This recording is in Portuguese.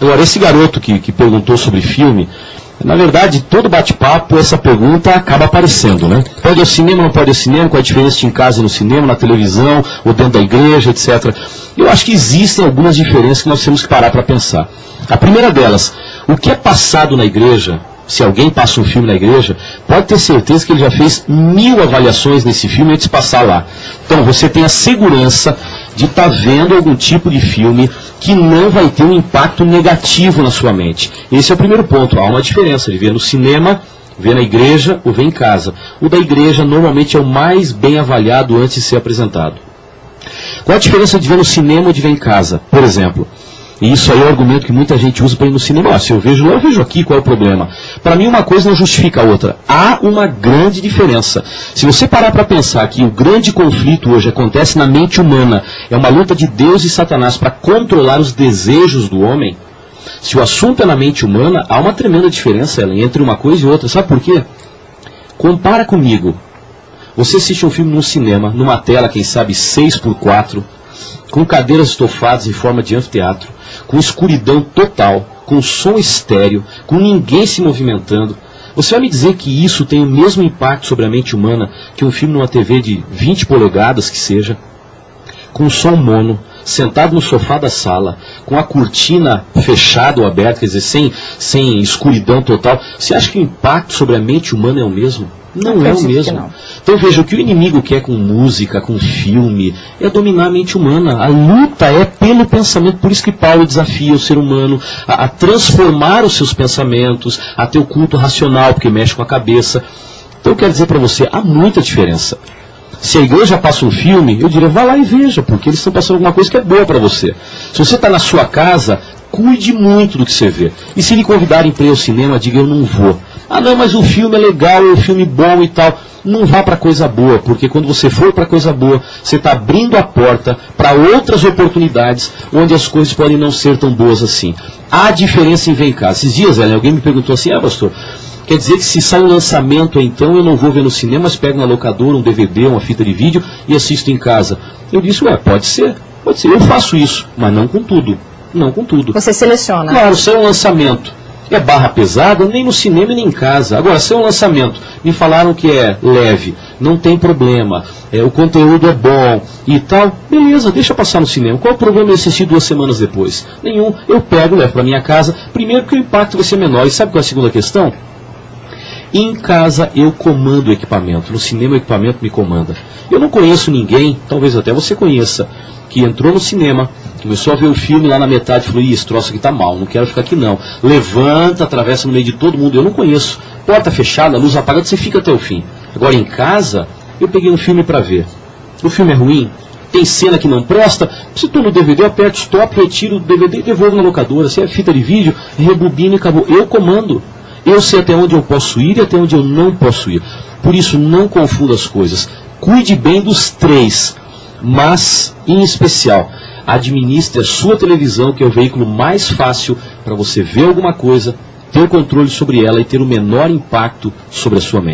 Agora, esse garoto que, que perguntou sobre filme, na verdade, todo bate-papo, essa pergunta acaba aparecendo, né? Pode ir ao cinema, não pode ir ao cinema, qual a diferença de em casa e no cinema, na televisão, ou dentro da igreja, etc. Eu acho que existem algumas diferenças que nós temos que parar para pensar. A primeira delas, o que é passado na igreja, se alguém passa um filme na igreja, pode ter certeza que ele já fez mil avaliações nesse filme antes de passar lá. Então, você tem a segurança de estar tá vendo algum tipo de filme que não vai ter um impacto negativo na sua mente. Esse é o primeiro ponto. Há uma diferença de ver no cinema, ver na igreja ou ver em casa. O da igreja normalmente é o mais bem avaliado antes de ser apresentado. Qual a diferença de ver no cinema ou de ver em casa? Por exemplo, e isso aí é o argumento que muita gente usa para ir no cinema. Se eu vejo lá, eu vejo aqui, qual é o problema? Para mim, uma coisa não justifica a outra. Há uma grande diferença. Se você parar para pensar que o grande conflito hoje acontece na mente humana, é uma luta de Deus e Satanás para controlar os desejos do homem, se o assunto é na mente humana, há uma tremenda diferença entre uma coisa e outra. Sabe por quê? Compara comigo. Você assiste um filme no cinema, numa tela, quem sabe, 6 por 4 com cadeiras estofadas em forma de anfiteatro, com escuridão total, com som estéreo, com ninguém se movimentando. Você vai me dizer que isso tem o mesmo impacto sobre a mente humana que um filme numa TV de 20 polegadas que seja, com som mono, sentado no sofá da sala, com a cortina fechada ou aberta, quer dizer, sem, sem escuridão total. Você acha que o impacto sobre a mente humana é o mesmo? Não é o mesmo. Então veja, o que o inimigo quer com música, com filme, é dominar a mente humana. A luta é pelo pensamento, por isso que Paulo desafia o ser humano a, a transformar os seus pensamentos, a ter o culto racional, porque mexe com a cabeça. Então eu quero dizer para você, há muita diferença. Se a igreja passa um filme, eu diria, vá lá e veja, porque eles estão passando alguma coisa que é boa para você. Se você está na sua casa, cuide muito do que você vê. E se lhe convidarem para ir ao cinema, diga, eu não vou. Ah, não, mas o filme é legal, é um filme bom e tal. Não vá para coisa boa, porque quando você for para coisa boa, você está abrindo a porta para outras oportunidades onde as coisas podem não ser tão boas assim. Há diferença em ver em casa. Esses dias, alguém me perguntou assim, ah, pastor, quer dizer que se sai um lançamento, então eu não vou ver no cinema, mas pego na locadora um DVD, uma fita de vídeo e assisto em casa. Eu disse, ué, pode ser, pode ser. Eu faço isso, mas não com tudo. Não com tudo. Você seleciona. Claro, se é um lançamento é barra pesada, nem no cinema nem em casa. Agora, se é um lançamento, me falaram que é leve, não tem problema, é, o conteúdo é bom e tal, beleza, deixa passar no cinema. Qual o problema de assistir duas semanas depois? Nenhum. Eu pego, levo para minha casa, primeiro que o impacto vai ser menor. E sabe qual é a segunda questão? Em casa eu comando o equipamento, no cinema o equipamento me comanda. Eu não conheço ninguém, talvez até você conheça, que entrou no cinema, Começou a ver o filme lá na metade, falou, ih, esse troço aqui tá mal, não quero ficar aqui não. Levanta, atravessa no meio de todo mundo, eu não conheço. Porta fechada, luz apagada, você fica até o fim. Agora em casa, eu peguei um filme para ver. O filme é ruim, tem cena que não presta, se estou no DVD, eu aperto stop, retiro o DVD e devolvo na locadora. Se é fita de vídeo, rebobina e acabou. Eu comando. Eu sei até onde eu posso ir e até onde eu não posso ir. Por isso, não confunda as coisas. Cuide bem dos três, mas, em especial, administre a sua televisão, que é o veículo mais fácil para você ver alguma coisa, ter o controle sobre ela e ter o menor impacto sobre a sua mente.